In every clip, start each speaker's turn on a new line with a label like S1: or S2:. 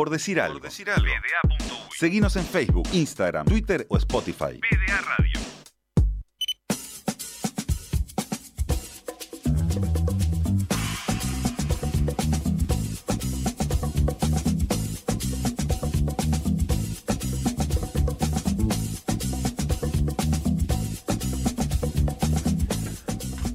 S1: Por decir algo. Seguinos en Facebook, Instagram, Twitter o Spotify.
S2: PDA Radio.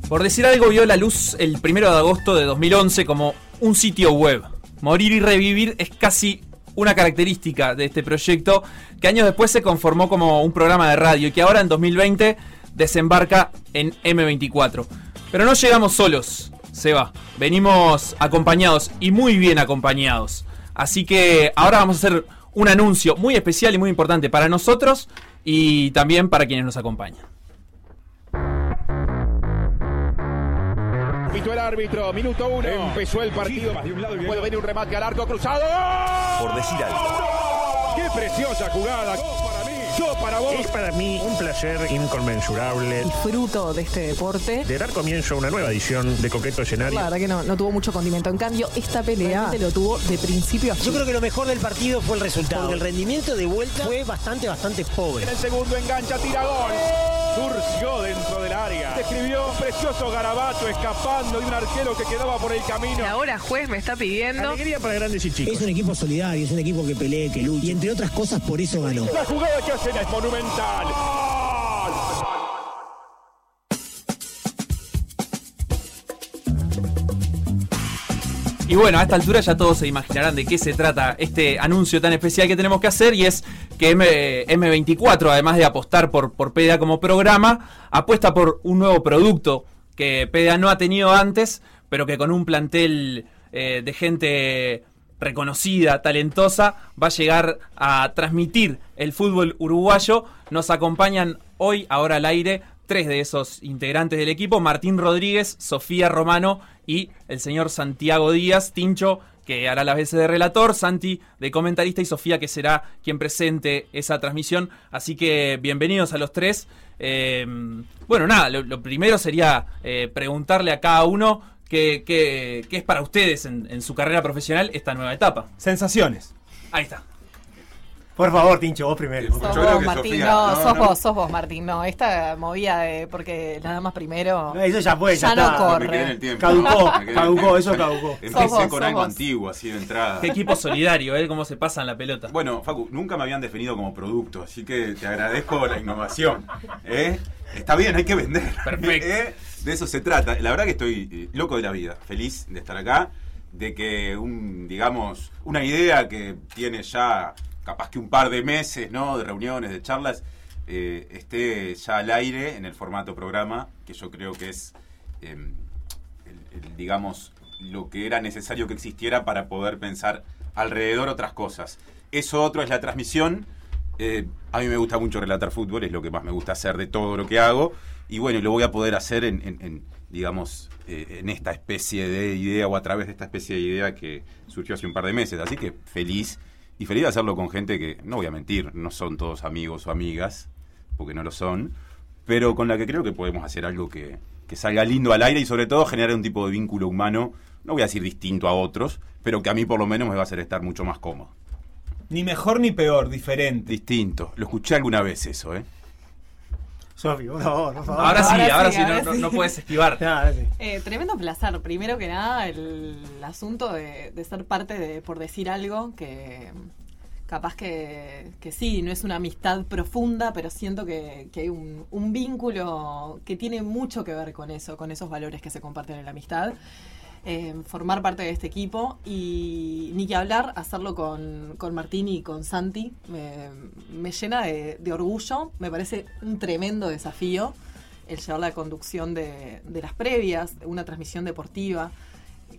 S3: Por decir algo, vio la luz el 1 de agosto de 2011 como un sitio web. Morir y revivir es casi una característica de este proyecto que años después se conformó como un programa de radio y que ahora en 2020 desembarca en M24. Pero no llegamos solos, Seba. Venimos acompañados y muy bien acompañados. Así que ahora vamos a hacer un anuncio muy especial y muy importante para nosotros y también para quienes nos acompañan.
S4: Pitó el árbitro, minuto uno. Empezó el partido. Puede venir un remate al arco cruzado.
S1: Por decir algo.
S4: ¡Qué preciosa jugada! Yo para vos.
S5: Es para mí un placer inconmensurable
S6: fruto de este deporte.
S5: de dar comienzo a una nueva edición de Coqueto Escenario.
S6: La verdad que no, no tuvo mucho condimento. En cambio, esta pelea lo tuvo de principio a fin.
S7: Yo creo que lo mejor del partido fue el resultado. Porque el rendimiento de vuelta fue bastante, bastante pobre.
S4: En el segundo engancha, tira gol. Surgió dentro del área. Describió un precioso garabato escapando de un arquero que quedaba por el camino.
S6: ahora juez me está pidiendo.
S5: Alegría para grandes y chicos.
S7: Es un equipo solidario, es un equipo que pelea, que lucha. Y entre otras cosas, por eso ganó.
S4: La jugada que hacen es monumental.
S3: Y bueno, a esta altura ya todos se imaginarán de qué se trata este anuncio tan especial que tenemos que hacer y es que M, M24, además de apostar por, por PDA como programa, apuesta por un nuevo producto que PDA no ha tenido antes, pero que con un plantel eh, de gente reconocida, talentosa, va a llegar a transmitir el fútbol uruguayo. Nos acompañan hoy, ahora al aire, tres de esos integrantes del equipo, Martín Rodríguez, Sofía Romano y el señor Santiago Díaz, Tincho, que hará las veces de relator, Santi de comentarista y Sofía que será quien presente esa transmisión. Así que bienvenidos a los tres. Eh, bueno, nada, lo, lo primero sería eh, preguntarle a cada uno qué, qué- qué es para ustedes en, en su carrera profesional esta nueva etapa.
S8: Sensaciones.
S3: Ahí está.
S8: Por favor, Tincho, vos primero.
S6: Sos
S1: Yo creo
S6: vos,
S1: que
S6: Martín.
S1: Sofía-
S6: no,
S1: no,
S6: sos
S1: no.
S6: vos, sos vos, Martín. No, esta movida de porque las damas primero.
S8: No, eso ya fue, ya,
S6: Ya no
S8: está.
S6: corre.
S9: Me quedé en el tiempo.
S8: Caducó, caducó, eso caducó.
S9: Empecé
S6: vos,
S9: con algo
S6: vos.
S9: antiguo, así de entrada.
S3: Qué equipo solidario, ¿eh? Cómo se pasan la pelota.
S9: Bueno, Facu, nunca me habían definido como producto, así que te agradezco la innovación. ¿eh? Está bien, hay que vender.
S3: Perfecto.
S9: ¿eh? De eso se trata. La verdad que estoy eh, loco de la vida, feliz de estar acá, de que un, digamos, una idea que tiene ya capaz que un par de meses, ¿no? De reuniones, de charlas, eh, esté ya al aire en el formato programa, que yo creo que es, el, digamos, lo que era necesario que existiera para poder pensar alrededor otras cosas. Eso otro es la transmisión. Eh, a mí me gusta mucho relatar fútbol, es lo que más me gusta hacer de todo lo que hago. Y bueno, lo voy a poder hacer en, digamos, eh, en esta especie de idea o a través de esta especie de idea que surgió hace un par de meses. Así que feliz. Y feliz de hacerlo con gente que, no voy a mentir, no son todos amigos o amigas, porque no lo son, pero con la que creo que podemos hacer algo que, que salga lindo al aire y sobre todo generar un tipo de vínculo humano, no voy a decir distinto a otros, pero que a mí por lo menos me va a hacer estar mucho más cómodo.
S8: Ni mejor ni peor, diferente.
S9: Distinto. Lo escuché alguna vez eso, ¿eh?
S8: Sofi, por favor, por favor.
S3: Ahora sí,
S6: Ahora
S3: ahora
S6: sí,
S3: sí, no-
S6: ahora
S3: no,
S6: sí.
S3: no puedes esquivar.
S8: Ahora sí.
S6: Eh, tremendo placer. Primero que nada, el asunto de, de ser parte de, por decir algo, que capaz que, que sí, no es una amistad profunda, pero siento que, que hay un, un vínculo que tiene mucho que ver con eso, con esos valores que se comparten en la amistad. Eh, formar parte de este equipo y ni que hablar, hacerlo con, con Martín y con Santi, me, llena de, de orgullo, me parece un tremendo desafío el llevar la conducción de, de las previas, una transmisión deportiva,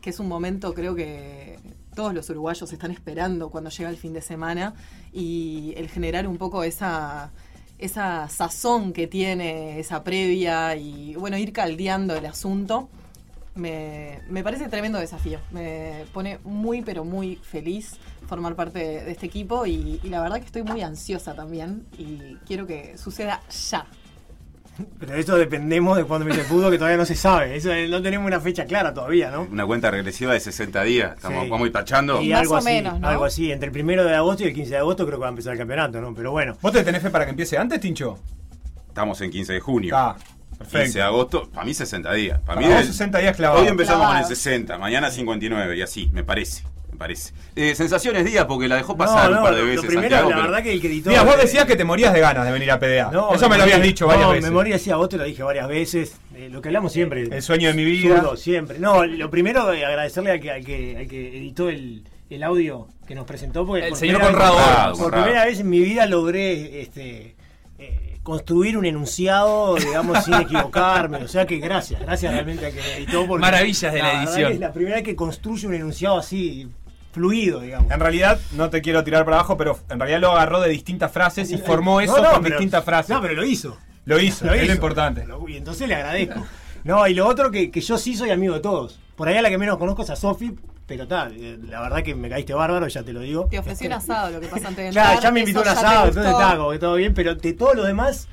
S6: que es un momento creo que todos los uruguayos están esperando cuando llega el fin de semana y el generar un poco esa esa sazón que tiene esa previa y bueno ir caldeando el asunto me, me parece tremendo desafío me pone muy pero muy feliz formar parte de, de este equipo y, y la verdad que estoy muy ansiosa también y quiero que suceda ya
S8: Pero de eso dependemos de cuando empiece el fútbol, que todavía no se sabe. Eso, no tenemos una fecha clara todavía, ¿no?
S9: Una cuenta regresiva de 60 días. Estamos,
S8: Sí.
S9: Vamos a ir tachando.
S8: Y
S6: Más
S8: algo
S6: o
S8: así,
S6: menos, ¿no?
S8: algo así. Entre el primero de agosto y el 15 de agosto creo que va a empezar el campeonato, ¿no? Pero bueno.
S2: ¿Vos te tenés fe para que empiece antes, Tincho?
S9: Estamos en 15 de junio.
S2: Ah,
S9: 15
S2: perfecto.
S9: de agosto, para mí 60 días. Para,
S2: Para
S9: mí
S2: vos
S9: del-
S2: 60 días clavados.
S9: Hoy empezamos con el
S6: Clavados.
S9: 60, mañana 59 y así, me parece. Me parece. Eh, sensaciones Díaz, porque la dejó pasar un par de
S8: lo-
S9: veces.
S8: Lo primero,
S9: Santiago,
S8: la
S9: pero-
S8: verdad que el que editó.
S2: Mira, vos decías que te morías de ganas de venir a PDA.
S8: no,
S2: Eso me lo habías dicho varias
S8: no,
S2: veces.
S8: me moría así, a vos te lo dije varias veces. eh, lo que hablamos siempre.
S2: El sueño de mi vida.
S8: Zurdo, siempre. No, lo primero, eh, agradecerle al que, al que, al que editó el, el audio que nos presentó. Porque
S3: El
S8: por
S3: señor
S8: vez-
S3: Conrado
S8: Por primera vez en mi vida logré este, eh, construir un enunciado, digamos, sin equivocarme. O sea que gracias, gracias realmente a que me editó. porque
S3: Maravillas de la edición.
S8: Es la primera vez que construye un enunciado así, fluido, digamos.
S2: En realidad, no te quiero tirar para abajo, pero en realidad lo agarró de distintas frases y formó eso
S8: No, no,
S2: con
S8: pero-
S2: distintas frases.
S8: No, pero lo hizo.
S2: Lo hizo,
S8: Lo
S2: es
S8: hizo.
S2: lo importante.
S8: Y entonces le agradezco. No, y lo otro que, que yo sí soy amigo de todos. Por ahí a la que menos conozco es a Sofi, pero tal, eh, la verdad que me caíste bárbaro, ya te lo digo.
S6: Te ofreció un asado, lo que pasa antes de entrar.
S8: Claro, ya me invitó un asado, entonces está, como que todo bien, pero de todos los demás,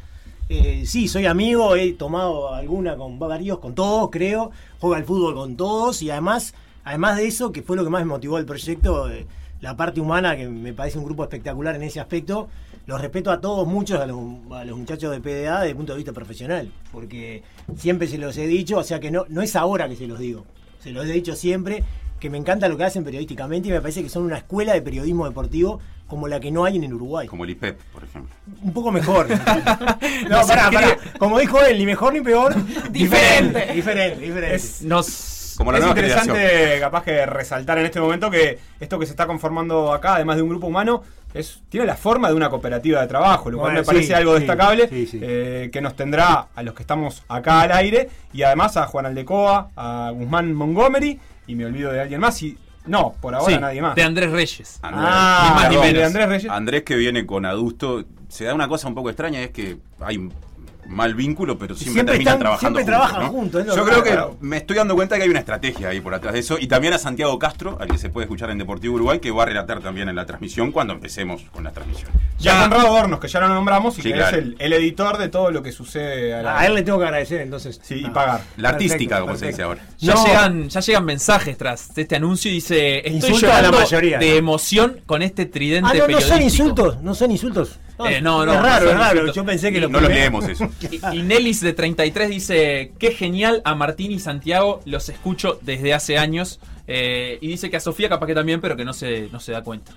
S8: eh, sí, soy amigo, he tomado alguna con varios, con todos, creo, juego al fútbol con todos y además, además de eso, que fue lo que más me motivó el proyecto, eh, la parte humana, que me parece un grupo espectacular en ese aspecto, los respeto a todos, muchos, a los, a los muchachos de PDA desde el punto de vista profesional, porque siempre se los he dicho, o sea que no, no es ahora que se los digo, se los he dicho siempre, que me encanta lo que hacen periodísticamente y me parece que son una escuela de periodismo deportivo como la que no hay en el Uruguay.
S9: Como el IPEP, por ejemplo.
S8: Un poco mejor. no, pará, pará. Como dijo él, ni mejor ni peor.
S6: Diferente.
S8: Diferente, diferente.
S2: Es,
S3: Nos.
S9: Como la
S2: es
S9: nueva
S2: interesante,
S9: generación.
S2: capaz que resaltar en este momento que esto que se está conformando acá, además de un grupo humano, es, tiene la forma de una cooperativa de trabajo, lo cual
S8: Bueno,
S2: me parece
S8: sí,
S2: algo
S8: sí,
S2: destacable,
S8: sí, sí.
S2: eh, que nos tendrá a los que estamos acá al aire y además a Juan Aldecoa, a Guzmán Montgomery y me olvido de alguien más y no, por ahora
S3: Sí,
S2: nadie más.
S3: De Andrés Reyes.
S9: Andrés,
S2: Ah,
S3: Ni más ni menos.
S2: de Andrés Reyes.
S9: Andrés que viene con adusto, se da una cosa un poco extraña, es que hay mal vínculo, pero siempre,
S8: Siempre
S9: terminan
S8: están-
S9: trabajando
S8: siempre
S9: juntos,
S8: trabajan
S9: ¿no?
S8: juntos,
S9: Yo creo que me estoy dando cuenta que hay una estrategia ahí por atrás de eso. Y también a Santiago Castro, al que se puede escuchar en Deportivo Uruguay, que va a relatar también en la transmisión cuando empecemos con la transmisión.
S2: Ya Conrado Hornos, que ya lo nombramos y
S9: Sí,
S2: que
S9: claro.
S2: es el, el editor de todo lo que sucede a la-
S8: A él le tengo que agradecer entonces.
S2: Sí, y pagar.
S9: La artística,
S8: perfecto,
S9: como se dice ahora.
S3: Ya,
S8: No.
S3: llegan, ya llegan mensajes tras este anuncio y dice: Estoy
S8: Insulta a la
S3: llorando
S8: mayoría,
S3: de
S8: ¿no?
S3: emoción con este tridente
S8: Ah, no, no son insultos, no son insultos.
S3: Eh, no, no,
S8: es raro, es raro. Yo pensé que lo
S9: No
S8: primero-
S9: leemos eso.
S3: Y, y Nelis de 33 dice: Qué genial a Martín y Santiago, los escucho desde hace años. Eh, y dice que a Sofía capaz que también, pero que no se, no se da cuenta.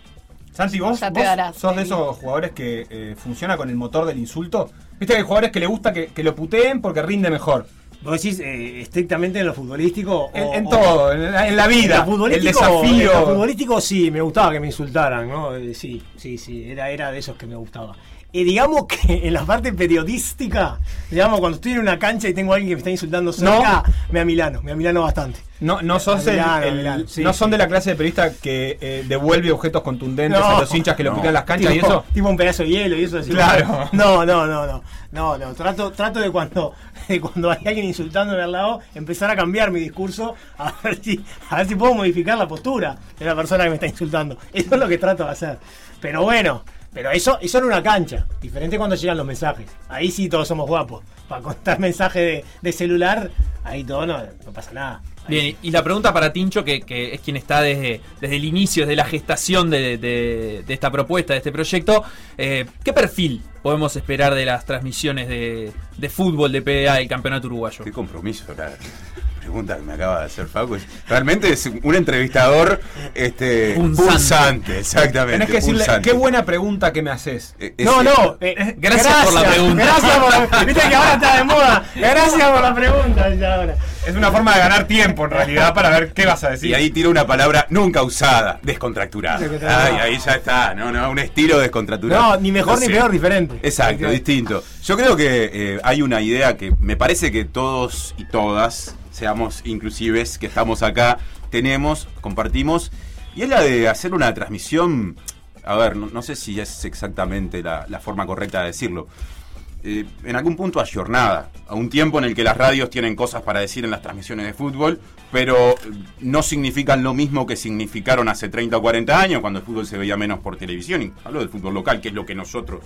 S2: Santi, vos,
S6: darás,
S2: sos de esos jugadores que eh, funciona con el motor del insulto. Viste que hay jugadores que le gusta que, que lo puteen porque rinde mejor.
S8: ¿Vos decís eh, estrictamente en lo futbolístico?
S2: En,
S8: o-
S2: en
S8: o-
S2: todo, en, la- en la vida,
S8: En lo
S2: el
S8: futbolístico- en lo
S2: desafío.
S8: futbolístico sí, me gustaba que me insultaran, ¿no? Eh, sí, sí, sí, era, era de esos que me gustaba. Y digamos que en la parte periodística, digamos, cuando estoy en una cancha y tengo a alguien que me está insultando cerca, me amilano, me amilano bastante.
S2: No, no, sos el-
S8: Milano,
S2: el-
S8: Milano, sí,
S2: no son de la clase de periodista que eh, devuelve objetos contundentes
S8: No.
S2: a los hinchas que lo
S9: No.
S2: en las canchas y eso.
S8: tipo un pedazo de hielo y eso así.
S2: Claro.
S8: No, no, no, no. No, no. Trato, trato de cuando, de cuando hay alguien insultándome al lado, empezar a cambiar mi discurso a ver si, a ver si puedo modificar la postura de la persona que me está insultando. Eso es lo que trato de hacer. Pero bueno, pero eso, eso en una cancha. Diferente cuando llegan los mensajes. Ahí sí todos somos guapos. Para contar mensajes de, celular, ahí todo no, no pasa nada.
S3: Bien, y la pregunta para Tincho, que, que es quien está desde, desde el inicio, desde la gestación de, de- de esta propuesta, de este proyecto, eh, ¿qué perfil podemos esperar de las transmisiones de, de fútbol de PDA del Campeonato Uruguayo?
S9: Qué compromiso la pregunta que me acaba de hacer Facu. Realmente es un entrevistador este,
S3: Punzante.
S9: pulsante, exactamente.
S2: Tenés que decirle,
S9: pulsante.
S2: qué buena pregunta que me haces.
S9: Eh,
S8: No, no. eh,
S3: Gracias por la pregunta.
S8: Gracias por la Viste que ahora está de moda. Gracias por la pregunta. ahora.
S2: Es una forma de ganar tiempo en realidad para ver qué vas a decir.
S9: Y ahí tira una palabra nunca usada, descontracturada. Ay, ahí ya está, no, no, un estilo descontracturado.
S8: No, ni mejor ni
S9: sé.
S8: peor, diferente.
S9: Exacto, distinto. Yo creo que eh, hay una idea que me parece que todos y todas, seamos inclusives que estamos acá, tenemos, compartimos, y es la de hacer una transmisión, a ver, no, no sé si es exactamente la, la forma correcta de decirlo, eh, en algún punto ayornada, a un tiempo en el que las radios tienen cosas para decir en las transmisiones de fútbol, pero eh, no significan lo mismo que significaron hace 30 o 40 años, cuando el fútbol se veía menos por televisión, y hablo del fútbol local, que es lo que nosotros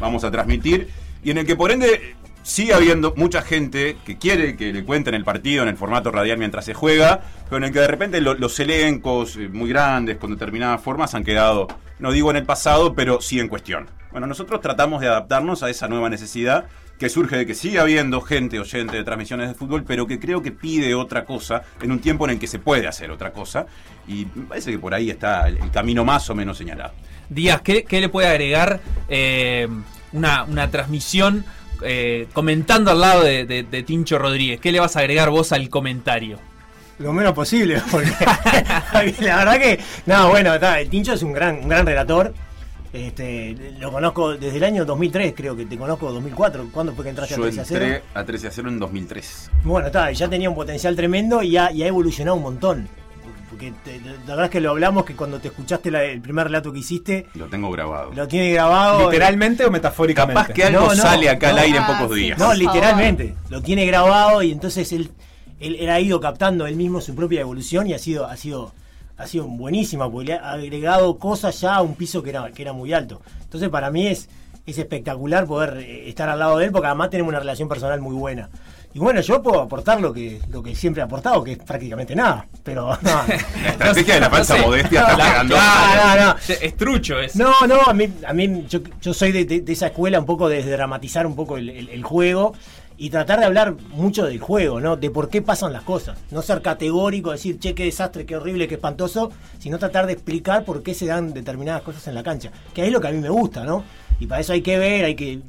S9: vamos a transmitir, y en el que por ende sigue habiendo mucha gente que quiere que le cuenten el partido en el formato radial mientras se juega, pero en el que de repente lo- los elencos eh, muy grandes, con determinadas formas, han quedado, no digo en el pasado, pero sí en cuestión. Bueno, nosotros tratamos de adaptarnos a esa nueva necesidad que surge de que sigue habiendo gente oyente de transmisiones de fútbol, pero que creo que pide otra cosa en un tiempo en el que se puede hacer otra cosa. Y me parece que por ahí está el, camino más o menos señalado.
S3: Díaz, ¿qué, qué le puede agregar eh, una, una transmisión eh, comentando al lado de, de- de Tincho Rodríguez? ¿Qué le vas a agregar vos al comentario?
S8: Lo menos posible, porque la verdad que, no, bueno, está, el Tincho es un gran, un gran relator. Este, lo conozco desde el año 2003, creo que te conozco 2004. ¿Cuándo fue que entraste
S9: Yo
S8: a 13 a 0?
S9: entré a 13 a 0 en 2003.
S8: Bueno, está, ya tenía un potencial tremendo y ha, y ha evolucionado un montón. Porque te- te- la verdad es que lo hablamos que cuando te escuchaste la- el primer relato que hiciste,
S9: Lo tengo grabado.
S8: lo tiene grabado.
S2: ¿Literalmente o metafóricamente?
S9: Capaz que algo
S8: No, no.
S9: sale acá al aire en
S6: ah,
S9: pocos
S6: sí.
S9: días.
S8: No, literalmente. Lo tiene grabado y entonces él, él, él ha ido captando él mismo su propia evolución y ha sido, ha sido, ha sido buenísima, porque le ha agregado cosas ya a un piso que era, que era muy alto. Entonces para mí es, es espectacular poder eh, estar al lado de él, porque además tenemos una relación personal muy buena. Y bueno, yo puedo aportar lo que, lo que siempre he aportado, que es prácticamente nada. Pero no.
S9: La estrategia de la falsa
S3: No sé.
S9: modestia está pegando.
S8: no, no, no.
S3: Es trucho es.
S8: No, no, a mí, a mí yo, yo soy de, de- de esa escuela un poco de dramatizar un poco el, el- el juego y tratar de hablar mucho del juego, ¿no? De por qué pasan las cosas. No ser categórico, decir, che, qué desastre, qué horrible, qué espantoso, sino tratar de explicar por qué se dan determinadas cosas en la cancha. Que ahí es lo que a mí me gusta, ¿no? Y para eso hay que ver, hay que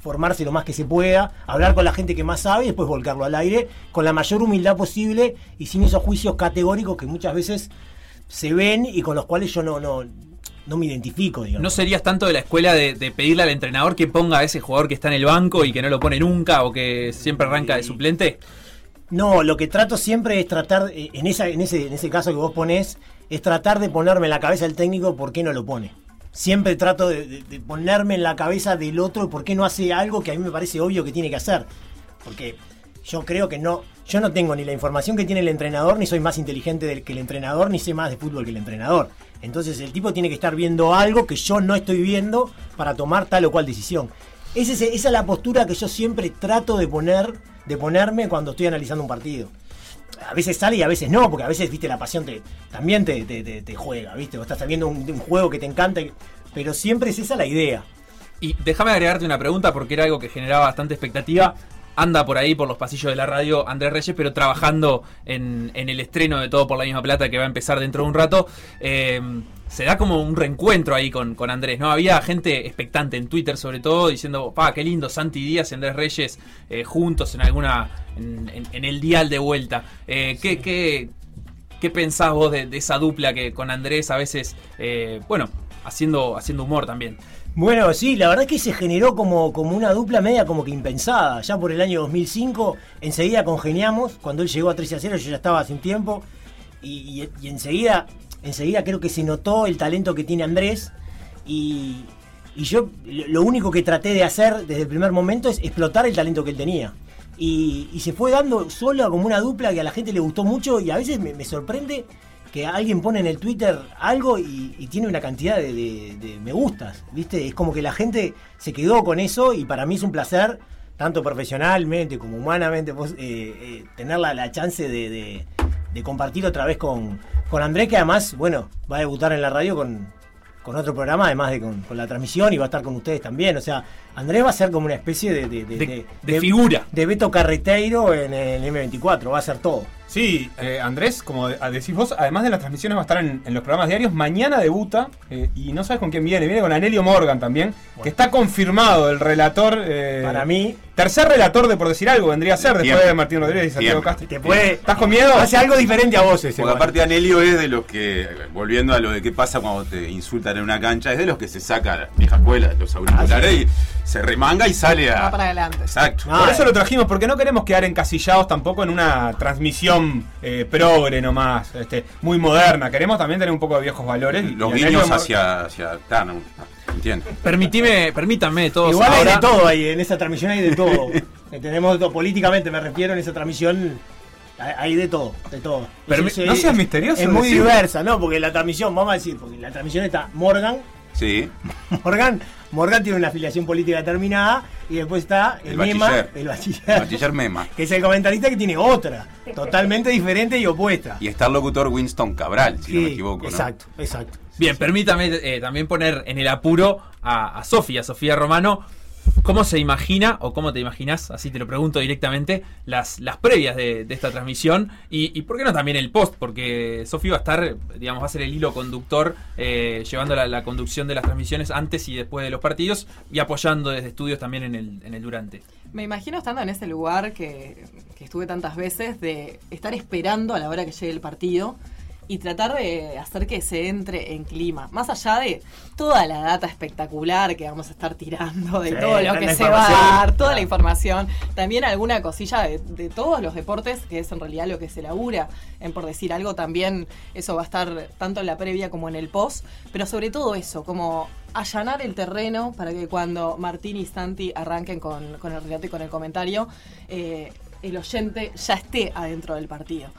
S8: formarse lo más que se pueda, hablar con la gente que más sabe y después volcarlo al aire con la mayor humildad posible y sin esos juicios categóricos que muchas veces se ven y con los cuales yo no, no, no me identifico, digamos.
S3: ¿No serías tanto de la escuela de, de pedirle al entrenador que ponga a ese jugador que está en el banco y que no lo pone nunca o que siempre arranca de suplente?
S8: No, lo que trato siempre es tratar, eh, en, esa, en, ese, en ese caso que vos ponés, es tratar de ponerme en la cabeza del técnico por qué no lo pone. Siempre trato de, de- de ponerme en la cabeza del otro por qué no hace algo que a mí me parece obvio que tiene que hacer. Porque yo creo que no, yo no tengo ni la información que tiene el entrenador, ni soy más inteligente del que el entrenador, ni sé más de fútbol que el entrenador. Entonces el tipo tiene que estar viendo algo que yo no estoy viendo para tomar tal o cual decisión. Es- esa es la postura que yo siempre trato de poner, de ponerme cuando estoy analizando un partido. A veces sale y a veces no, porque a veces, viste, la pasión te, también te, te- juega, viste. Vos estás viendo un, un juego que te encanta, pero siempre es esa la idea.
S3: Y déjame agregarte una pregunta porque era algo que generaba bastante expectativa. Anda por ahí, por los pasillos de la radio, Andrés Reyes, pero trabajando en, en el estreno de Todo por la misma plata que va a empezar dentro de un rato. Eh, se da como un reencuentro ahí con, con Andrés, ¿no? Había gente expectante en Twitter, sobre todo, diciendo, pa, qué lindo, Santi Díaz y Andrés Reyes eh, juntos en alguna. En, en- en el dial de vuelta. Eh, ¿qué, qué, ¿Qué pensás vos de, de esa dupla que con Andrés a veces, eh, bueno, haciendo, haciendo humor también?
S8: Bueno, sí, la verdad es que se generó como, como una dupla media como que impensada. Ya por el año 2005, enseguida congeniamos. Cuando él llegó a 13 a 0, yo ya estaba hace un tiempo. Y, enseguida, enseguida creo que se notó el talento que tiene Andrés. Y, yo lo único que traté de hacer desde el primer momento es explotar el talento que él tenía. Y, y se fue dando sola como una dupla que a la gente le gustó mucho y a veces me sorprende que alguien pone en el Twitter algo y, y tiene una cantidad de, de- de me gustas, ¿viste? Es como que la gente se quedó con eso y para mí es un placer, tanto profesionalmente como humanamente, vos, eh, eh, tener la, la chance de, compartir otra vez con, con Andrés, que además, bueno, va a debutar en la radio con, con otro programa, además de con, con la transmisión y va a estar con ustedes también. O sea, Andrés va a ser como una especie de, de, de-
S3: De-
S8: de-
S3: de figura.
S8: De Beto Carreteiro en el M24, va a ser todo.
S2: Sí, eh, Andrés, como de- decís vos, además de las transmisiones va a estar en, en los programas diarios. Mañana debuta eh, y no sabes con quién viene. Viene con Anelio Morgan también, que está confirmado el relator. eh,
S8: Para mí,
S2: Tercer relator de por decir algo vendría a ser después
S9: Siempre.
S2: de Martín Rodríguez y Santiago. Castro.
S8: te puede.
S2: ¿Estás con miedo?
S8: Hace algo diferente a vos ese.
S9: Porque aparte Anelio es de los que, volviendo a lo de qué pasa cuando te insultan en una cancha, es de los que se saca la vieja escuela, los auriculares y se remanga y sale a...
S6: Va para adelante.
S9: Exacto.
S8: Ah,
S2: Por eso lo trajimos, porque no queremos quedar encasillados tampoco en una transmisión eh, progre nomás, este, muy moderna. Queremos también tener un poco de viejos valores.
S9: Los guiños hacia... hacia entiendo.
S3: Permitime, permítanme todos
S8: Igual hay de todo ahí, en esa transmisión hay de todo. Eh, Tenemos de todo. políticamente me refiero en esa transmisión. hay- de todo, de todo. Sí,
S2: no seas misterioso,
S8: Es muy diversa, ¿no? Porque la transmisión, vamos a decir, porque la transmisión está Morgan,
S9: Sí.
S8: Morgan, Morgan tiene una afiliación política determinada y después está el,
S9: El
S8: Mema,
S9: bachiller.
S8: el bachiller,
S9: El bachiller Mema.
S8: que es el comentarista que tiene otra, totalmente diferente y opuesta.
S9: Y está el locutor Winston Cabral, si no me equivoco. ¿no?
S8: Exacto, exacto.
S3: Bien, permítame eh, también poner en el apuro a, a Sofía, Sofía Romano. ¿Cómo se imagina, o cómo te imaginas, así te lo pregunto directamente, las, las previas de, esta transmisión? Y, y por qué no también el post? Porque Sofía va a estar, digamos, va a ser el hilo conductor, eh, llevando la, la conducción de las transmisiones antes y después de los partidos y apoyando desde estudios también en el, en el durante.
S6: Me imagino estando en ese lugar que, que estuve tantas veces, de estar esperando a la hora que llegue el partido y tratar de hacer que se entre en clima. Más allá de toda la data espectacular que vamos a estar tirando, de
S8: Sí,
S6: todo lo que se va a dar, toda la información, también alguna cosilla de, de todos los deportes, que es en realidad lo que se labura, en por decir algo, también eso va a estar tanto en la previa como en el post, pero sobre todo eso, como allanar el terreno para que cuando Martín y Santi arranquen con, con el relato y con el comentario, eh, el oyente ya esté adentro del partido.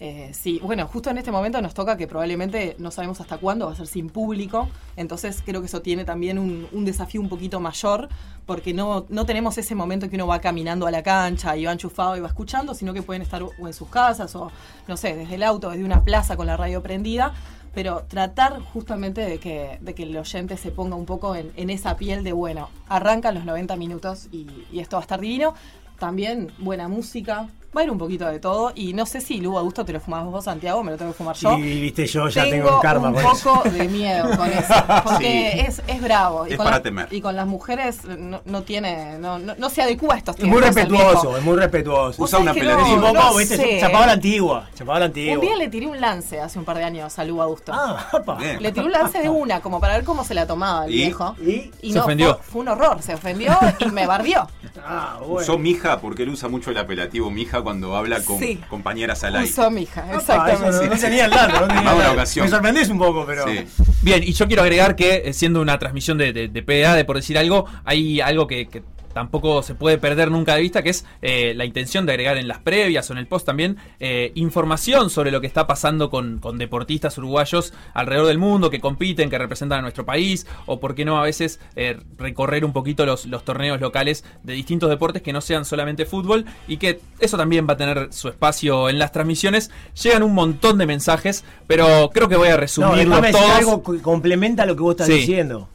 S6: Eh, sí, bueno, justo en este momento nos toca que probablemente no sabemos hasta cuándo va a ser sin público, entonces creo que eso tiene también un, desafío un poquito mayor, porque no, no tenemos ese momento que uno va caminando a la cancha y va enchufado y va escuchando, sino que pueden estar o en sus casas o, no sé, desde el auto, desde una plaza con la radio prendida, pero tratar justamente de que, de que el oyente se ponga un poco en, en esa piel de, bueno, arrancan los 90 minutos y, y esto va a estar divino. También buena música, va a ir un poquito de todo. Y no sé si Lugo Augusto te lo fumás vos, Santiago, me lo tengo que fumar yo.
S8: Y viste, yo ya tengo, un karma
S6: un
S8: con
S6: poco
S8: eso.
S6: de miedo con eso. Porque
S9: Sí.
S6: es, es bravo. Y
S9: Es
S6: con
S9: para
S6: la-
S9: temer.
S6: Y con las mujeres no, no tiene. No, no, no se adecua a estos
S8: Es muy
S6: tiempos, el viejo.
S8: respetuoso, es muy respetuoso.
S9: Usa una
S6: que no,
S8: un viste, chapaba la antigua, chapaba la antigua.
S6: Un día le tiré un lance hace un par de años a Lugo Augusto.
S8: Ah, apa.
S6: Le tiré un lance de una, como para ver cómo se la tomaba el
S9: ¿Y?
S6: viejo.
S8: ¿Y?
S6: Y
S3: Se
S6: no,
S3: ofendió.
S6: Fue, fue un horror, se ofendió y me barbió.
S8: Ah, bueno.
S9: Usó mija porque él usa mucho el apelativo mija cuando habla con
S6: Sí.
S9: compañeras al aire.
S6: Usó mi hija,
S8: Apa,
S6: exactamente.
S8: eso no, no tenía el dato, no tenía
S9: Más
S8: el
S9: una
S8: dato.
S9: ocasión.
S8: Me sorprendés un poco, pero.
S9: Sí.
S3: Bien, y yo quiero agregar que eh, siendo una transmisión de, de, de PDA, de por decir algo, hay algo que, que tampoco se puede perder nunca de vista, que es eh, la intención de agregar en las previas o en el post también eh, información sobre lo que está pasando con, con deportistas uruguayos alrededor del mundo, que compiten, que representan a nuestro país, o por qué no a veces eh, recorrer un poquito los, los torneos locales de distintos deportes que no sean solamente fútbol, y que eso también va a tener su espacio en las transmisiones. Llegan un montón de mensajes, pero creo que voy a
S8: No, déjame decir
S3: todos.
S8: algo que complementa lo que vos estás
S3: Sí.
S8: diciendo.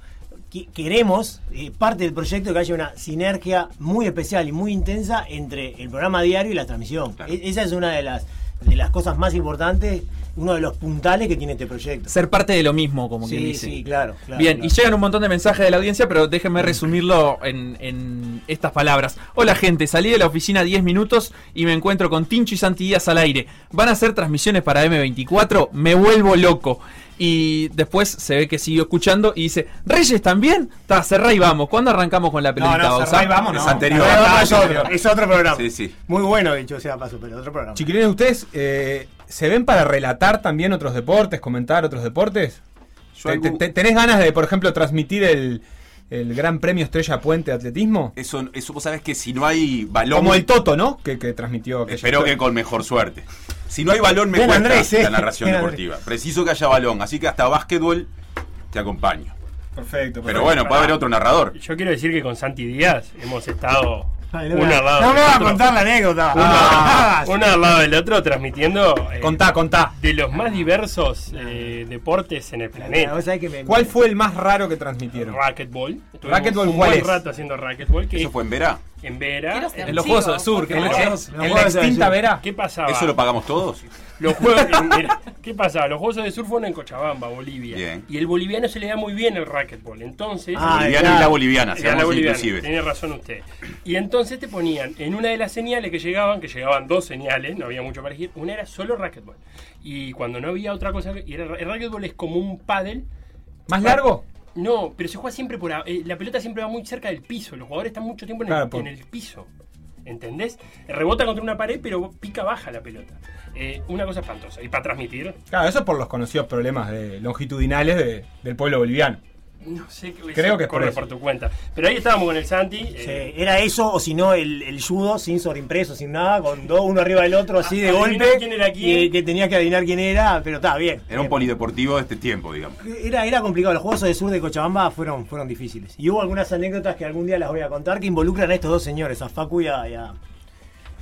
S8: Qui- Queremos, eh, parte del proyecto, que haya una sinergia muy especial y muy intensa entre el programa diario y la transmisión.
S9: Claro.
S8: E- esa es una de las, de las cosas más importantes, uno de los puntales que tiene este proyecto.
S3: ser parte de lo mismo, como quien
S8: Sí,
S3: dice.
S8: sí, claro. claro,
S3: Bien,
S8: claro.
S3: y llegan un montón de mensajes de la audiencia, pero déjenme resumirlo en, en estas palabras. Hola gente, salí de la oficina 10 minutos y me encuentro con Tincho y Santi Díaz al aire. ¿Van a hacer transmisiones para M24? Me vuelvo loco. Y después se ve que siguió escuchando y dice, ¿Reyes también? Ta, cerrá y vamos. ¿Cuándo arrancamos con la pelotita,
S2: no, cerrá y vamos,
S9: Es
S2: no.
S9: anterior.
S8: Pero
S9: Ah,
S8: es, otro, es otro programa.
S9: Sí, sí.
S8: Muy bueno, dicho sea paso, pero otro programa.
S2: Chiquilines, ¿ustedes eh, se ven para relatar también otros deportes, comentar otros deportes?
S9: Yo
S2: ¿Te-
S9: algún-
S2: te- ¿Tenés ganas de, por ejemplo, transmitir el, el Gran Premio Estrella Puente de Atletismo?
S9: Eso, eso vos sabés que si no hay balón.
S2: Como el Toto, ¿no? Que, que transmitió.
S9: Espero que con mejor suerte. Si no hay balón, me cuesta
S8: Andrés, eh.
S9: la narración deportiva. Preciso que haya balón, así que hasta básquetbol te acompaño.
S2: Perfecto.
S9: Pero bueno, puede haber otro narrador.
S10: Yo quiero decir que con Santi Díaz hemos estado
S8: Ay, no
S10: uno
S8: me-
S10: al lado
S8: no me vas a contar la anécdota.
S10: Uno,
S8: Ah,
S10: al lado del otro transmitiendo eh,
S2: Contá, contá.
S10: de los más diversos eh, deportes en el planeta.
S8: que me-
S2: ¿Cuál fue el más raro que transmitieron?
S10: Racquetball. Estuvimos
S2: Racquetball,
S10: un
S2: ¿cuál
S10: buen
S2: es?
S10: rato haciendo racquetball. Que
S9: Eso fue en Vera.
S10: en Vera.
S3: En los Juegos del Sur,
S2: En la extinta. Vera.
S10: ¿Qué pasaba?
S9: ¿Eso lo pagamos todos?
S10: Los juegos, ¿Qué pasaba? Los Juegos de Sur fueron en Cochabamba, Bolivia.
S9: Bien.
S10: Y el boliviano se le da muy bien el racquetball. Entonces,
S8: Ah,
S9: Boliviana
S8: era-
S9: y la boliviana,
S10: Era la
S9: seamos
S10: boliviana,
S9: inclusive.
S10: tiene razón usted. Y entonces te ponían en una de las señales que llegaban, que llegaban dos señales, no había mucho para elegir, una era solo racquetball. Y cuando no había otra cosa, que- y era, el racquetball es como un paddle.
S2: ¿Más largo?
S10: No, pero se juega siempre por... a- eh, la pelota siempre va muy cerca del piso, los jugadores están mucho tiempo en,
S2: Claro,
S10: el,
S2: por-
S10: en el piso. ¿Entendés? Rebota contra una pared, pero pica baja la pelota. Eh, una cosa espantosa. Y para transmitir,
S2: Claro, eso es por los conocidos problemas de longitudinales de- del pueblo boliviano.
S10: No sé,
S2: Creo que es por
S10: corre por tu cuenta. Pero ahí estábamos con el Santi.
S8: Sí,
S10: eh,
S8: era eso o si no el, el judo sin sobreimpreso, sin nada, con dos uno arriba del otro así de golpe.
S10: quién era quién.
S8: y que tenías que adivinar quién era, pero estaba bien.
S9: Era un polideportivo de este tiempo, digamos.
S8: Era, era complicado, los juegos de sur de Cochabamba fueron, fueron difíciles. Y hubo algunas anécdotas que algún día las voy a contar que involucran a estos dos señores, a Facu y a... y a- y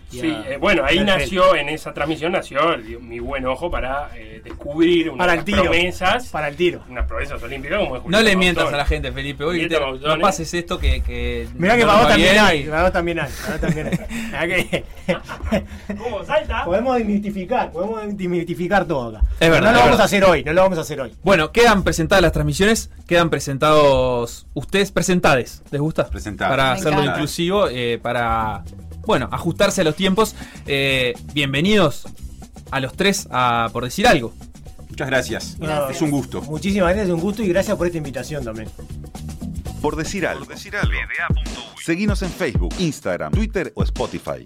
S10: Sí, eh, bueno, ahí nació, en esa transmisión nació el- mi buen ojo para eh, descubrir unas
S8: Para el tiro.
S10: promesas,
S8: Para el tiro.
S10: unas promesas olímpicas como
S3: No le mientas a la gente, Felipe. Hoy te- no pases esto que. que
S8: Mirá que para vos también
S3: bien
S8: hay, para vos también hay, para vos también hay. Mirá que-
S10: ¿Cómo salta?
S8: podemos desmitificar, podemos desmitificar todo acá.
S3: Es verdad,
S8: No lo vamos
S3: verdad.
S8: a hacer hoy, no lo vamos a hacer hoy.
S3: Bueno, quedan presentadas las transmisiones, quedan presentados ustedes, presentades, ¿les gusta?
S9: Presentadas.
S3: Para
S6: Me
S3: hacerlo
S6: encanta.
S3: inclusivo, eh, para, bueno, ajustarse a los tiempos. Eh, bienvenidos a los tres a Por Decir Algo.
S9: Muchas gracias.
S6: Gracias.
S9: Es un gusto.
S8: Muchísimas gracias, un gusto y gracias por esta invitación también.
S1: Por decir algo. Seguinos en Facebook, Instagram, Twitter o Spotify.